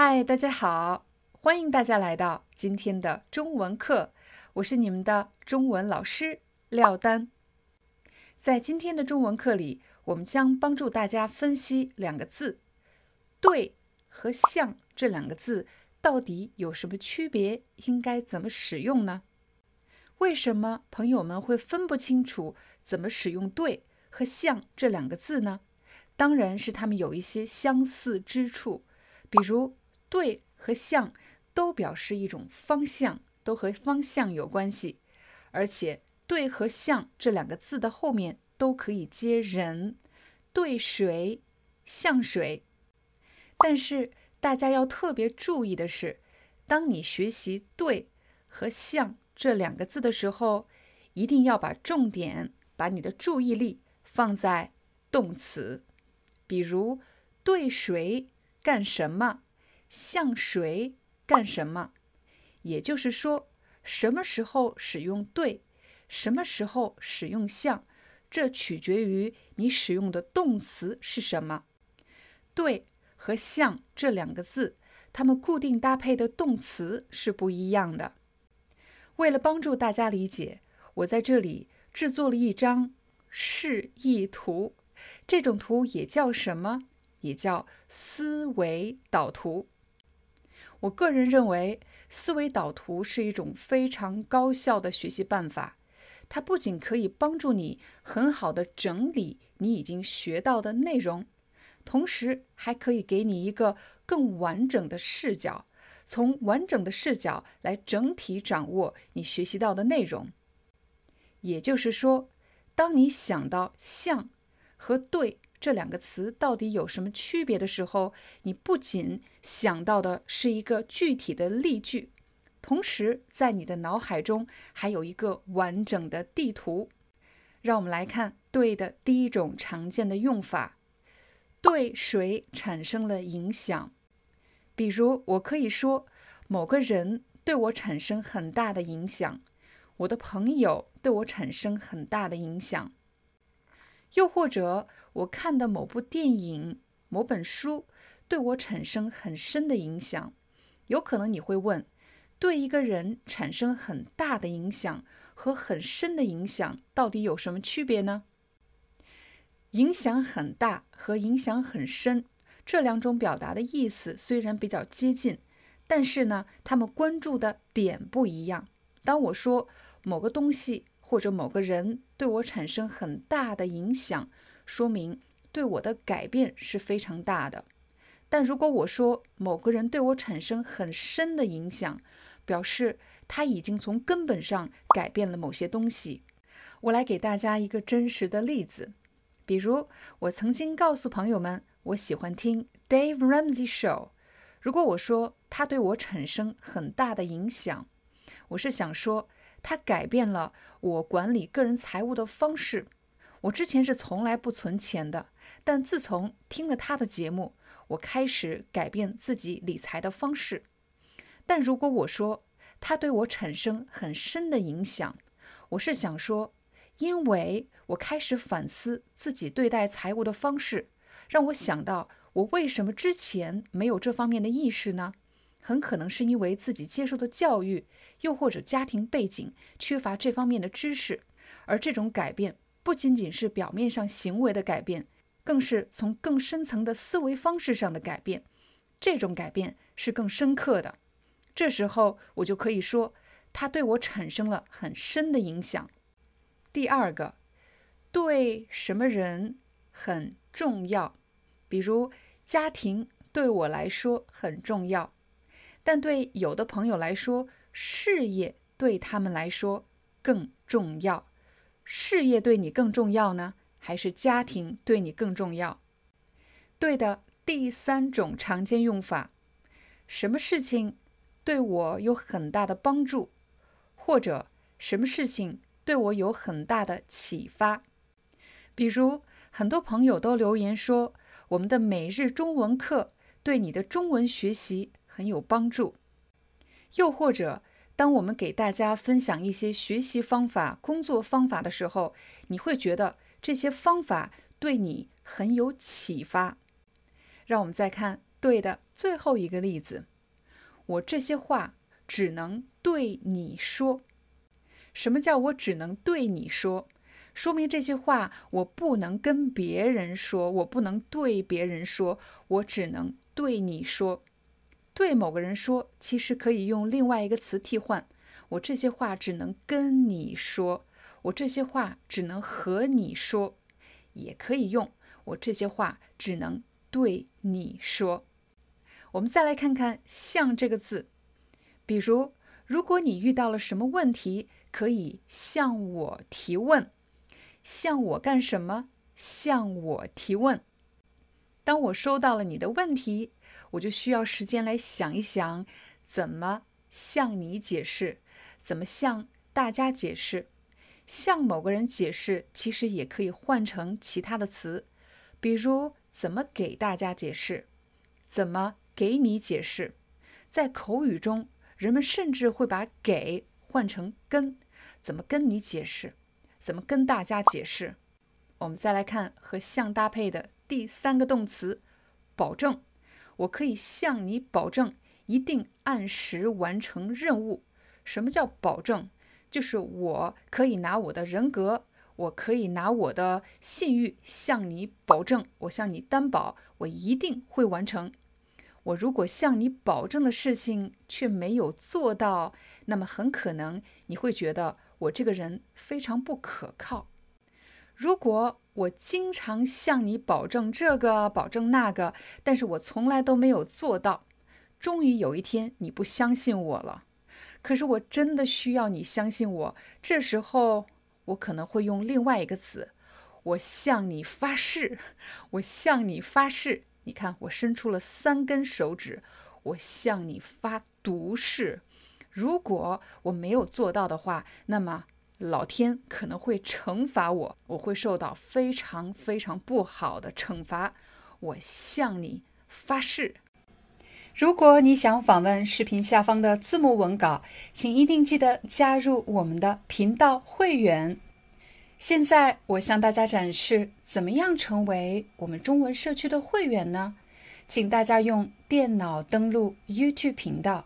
嗨，大家好，欢迎大家来到今天的中文课，我是你们的中文老师廖丹。在今天的中文课里，我们将帮助大家分析两个字“对”和“像”这两个字到底有什么区别，应该怎么使用呢？为什么朋友们会分不清楚怎么使用“对”和“像”这两个字呢？当然是他们有一些相似之处，比如。对和向都表示一种方向，都和方向有关系，而且对和向这两个字的后面都可以接人，对谁，向谁。但是大家要特别注意的是，当你学习对和向这两个字的时候，一定要把重点，把你的注意力放在动词，比如对谁干什么。向谁干什么？也就是说，什么时候使用对，什么时候使用向，这取决于你使用的动词是什么。对和向这两个字，它们固定搭配的动词是不一样的。为了帮助大家理解，我在这里制作了一张示意图。这种图也叫什么？也叫思维导图。我个人认为，思维导图是一种非常高效的学习办法。它不仅可以帮助你很好的整理你已经学到的内容，同时还可以给你一个更完整的视角，从完整的视角来整体掌握你学习到的内容。也就是说，当你想到“像”和“对”。这两个词到底有什么区别的时候，你不仅想到的是一个具体的例句，同时在你的脑海中还有一个完整的地图。让我们来看“对”的第一种常见的用法：对谁产生了影响？比如，我可以说某个人对我产生很大的影响，我的朋友对我产生很大的影响。又或者，我看的某部电影、某本书对我产生很深的影响。有可能你会问，对一个人产生很大的影响和很深的影响到底有什么区别呢？影响很大和影响很深这两种表达的意思虽然比较接近，但是呢，他们关注的点不一样。当我说某个东西，或者某个人对我产生很大的影响，说明对我的改变是非常大的。但如果我说某个人对我产生很深的影响，表示他已经从根本上改变了某些东西。我来给大家一个真实的例子，比如我曾经告诉朋友们，我喜欢听 Dave Ramsey Show。如果我说他对我产生很大的影响，我是想说。他改变了我管理个人财务的方式。我之前是从来不存钱的，但自从听了他的节目，我开始改变自己理财的方式。但如果我说他对我产生很深的影响，我是想说，因为我开始反思自己对待财务的方式，让我想到我为什么之前没有这方面的意识呢？很可能是因为自己接受的教育，又或者家庭背景缺乏这方面的知识，而这种改变不仅仅是表面上行为的改变，更是从更深层的思维方式上的改变。这种改变是更深刻的。这时候我就可以说，它对我产生了很深的影响。第二个，对什么人很重要，比如家庭对我来说很重要。但对有的朋友来说，事业对他们来说更重要。事业对你更重要呢，还是家庭对你更重要？对的，第三种常见用法，什么事情对我有很大的帮助，或者什么事情对我有很大的启发。比如，很多朋友都留言说，我们的每日中文课对你的中文学习很有帮助。又或者，当我们给大家分享一些学习方法、工作方法的时候，你会觉得这些方法对你很有启发。让我们再看对的最后一个例子。我这些话只能对你说。什么叫我只能对你说？说明这些话我不能跟别人说，我不能对别人说，我只能对你说。对某个人说，其实可以用另外一个词替换。我这些话只能跟你说，我这些话只能和你说，也可以用我这些话只能对你说。我们再来看看“向”这个字，比如，如果你遇到了什么问题，可以向我提问。向我干什么？向我提问。当我收到了你的问题，我就需要时间来想一想，怎么向你解释，怎么向大家解释。向某个人解释，其实也可以换成其他的词，比如怎么给大家解释，怎么给你解释。在口语中，人们甚至会把“给”换成“跟”，怎么跟你解释？怎么跟大家解释？我们再来看和向搭配的第三个动词“保证”。我可以向你保证一定按时完成任务。什么叫保证？就是我可以拿我的人格，我可以拿我的信誉向你保证，我向你担保，我一定会完成。我如果向你保证的事情却没有做到，那么很可能你会觉得。我这个人非常不可靠。如果我经常向你保证这个、保证那个，但是我从来都没有做到，终于有一天你不相信我了。可是我真的需要你相信我，这时候我可能会用另外一个词：我向你发誓，我向你发誓。你看，我伸出了三根手指，我向你发毒誓。如果我没有做到的话，那么老天可能会惩罚我，我会受到非常非常不好的惩罚。我向你发誓。如果你想访问视频下方的字幕文稿，请一定记得加入我们的频道会员。现在我向大家展示怎么样成为我们中文社区的会员呢？请大家用电脑登录 YouTube 频道。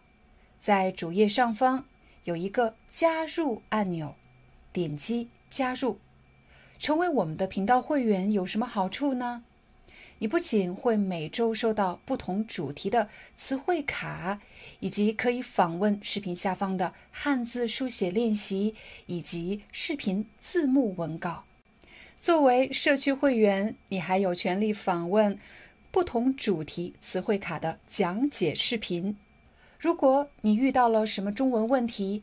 在主页上方有一个加入按钮，点击加入，成为我们的频道会员有什么好处呢？你不仅会每周收到不同主题的词汇卡，以及可以访问视频下方的汉字书写练习以及视频字幕文稿。作为社区会员，你还有权利访问不同主题词汇卡的讲解视频。如果你遇到了什么中文问题，